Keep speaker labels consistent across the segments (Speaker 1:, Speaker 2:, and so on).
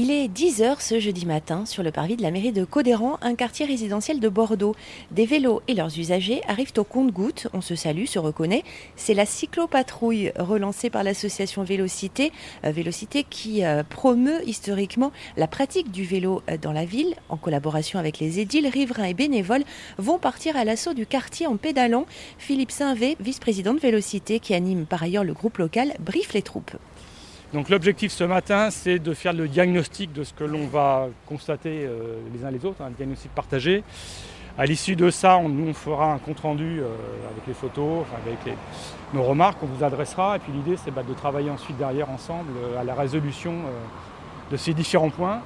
Speaker 1: Il est 10h ce jeudi matin sur le parvis de la mairie de Codéran, un quartier résidentiel de Bordeaux. Des vélos et leurs usagers arrivent au compte-gouttes. On se salue, se reconnaît. C'est la cyclopatrouille relancée par l'association Vélocité. Euh, Vélocité qui euh, promeut historiquement la pratique du vélo euh, dans la ville. En collaboration avec les édiles, riverains et bénévoles vont partir à l'assaut du quartier en pédalant. Philippe Saint-Vé, vice-président de Vélocité, qui anime par ailleurs le groupe local, briefe les troupes.
Speaker 2: Donc l'objectif ce matin, c'est de faire le diagnostic de ce que l'on va constater euh, les uns les autres, un diagnostic partagé. À l'issue de ça, on, nous, on fera un compte-rendu euh, avec les photos, avec nos remarques qu'on vous adressera. Et puis l'idée, c'est bah, de travailler ensuite derrière ensemble euh, à la résolution de ces différents points.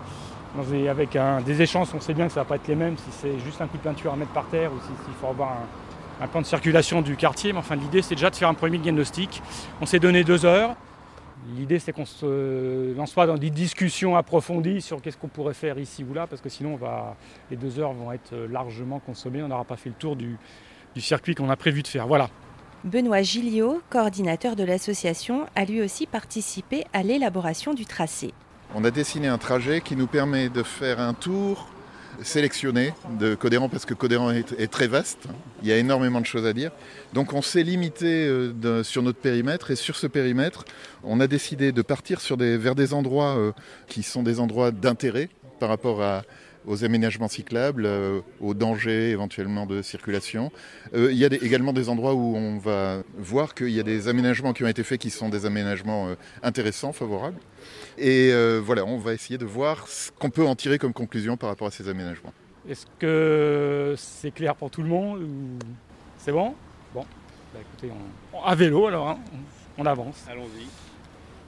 Speaker 2: Avec des échanges, on sait bien que ça ne va pas être les mêmes si c'est juste un coup de peinture à mettre par terre ou si- s'il faut avoir un plan de circulation du quartier. Mais enfin, l'idée, c'est déjà de faire un premier diagnostic. On s'est donné deux heures. L'idée, c'est qu'on se lance pas dans des discussions approfondies sur qu'est-ce qu'on pourrait faire ici ou là, parce que sinon, on va, les deux heures vont être largement consommées. On n'aura pas fait le tour du, du circuit qu'on a prévu de faire. Voilà.
Speaker 1: Benoît Gilliot, coordinateur de l'association, a lui aussi participé à l'élaboration du tracé.
Speaker 3: On a dessiné un trajet qui nous permet de faire un tour sélectionné de Codéran parce que Codéran est, très vaste. Il y a énormément de choses à dire. Donc on s'est limité euh, sur notre périmètre et sur ce périmètre, on a décidé de partir vers des endroits euh, qui sont des endroits d'intérêt par rapport à, aux aménagements cyclables, euh, aux dangers éventuellement de circulation. Euh, il y a des- également des endroits où on va voir qu'il y a des aménagements qui ont été faits qui sont des aménagements euh, intéressants, favorables. Et euh, voilà, on va essayer de voir ce qu'on peut en tirer comme conclusion par rapport à ces aménagements.
Speaker 2: Est-ce que c'est clair pour tout le monde ou C'est bon? Bon. Bah, écoutez, on- on- à vélo alors, hein. on avance.
Speaker 4: Allons-y.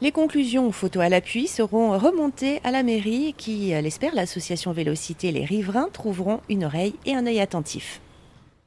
Speaker 1: Les conclusions, photos à l'appui, seront remontées à la mairie qui, euh, l'espère, l'association Vélocité les riverains trouveront une oreille et un œil attentifs.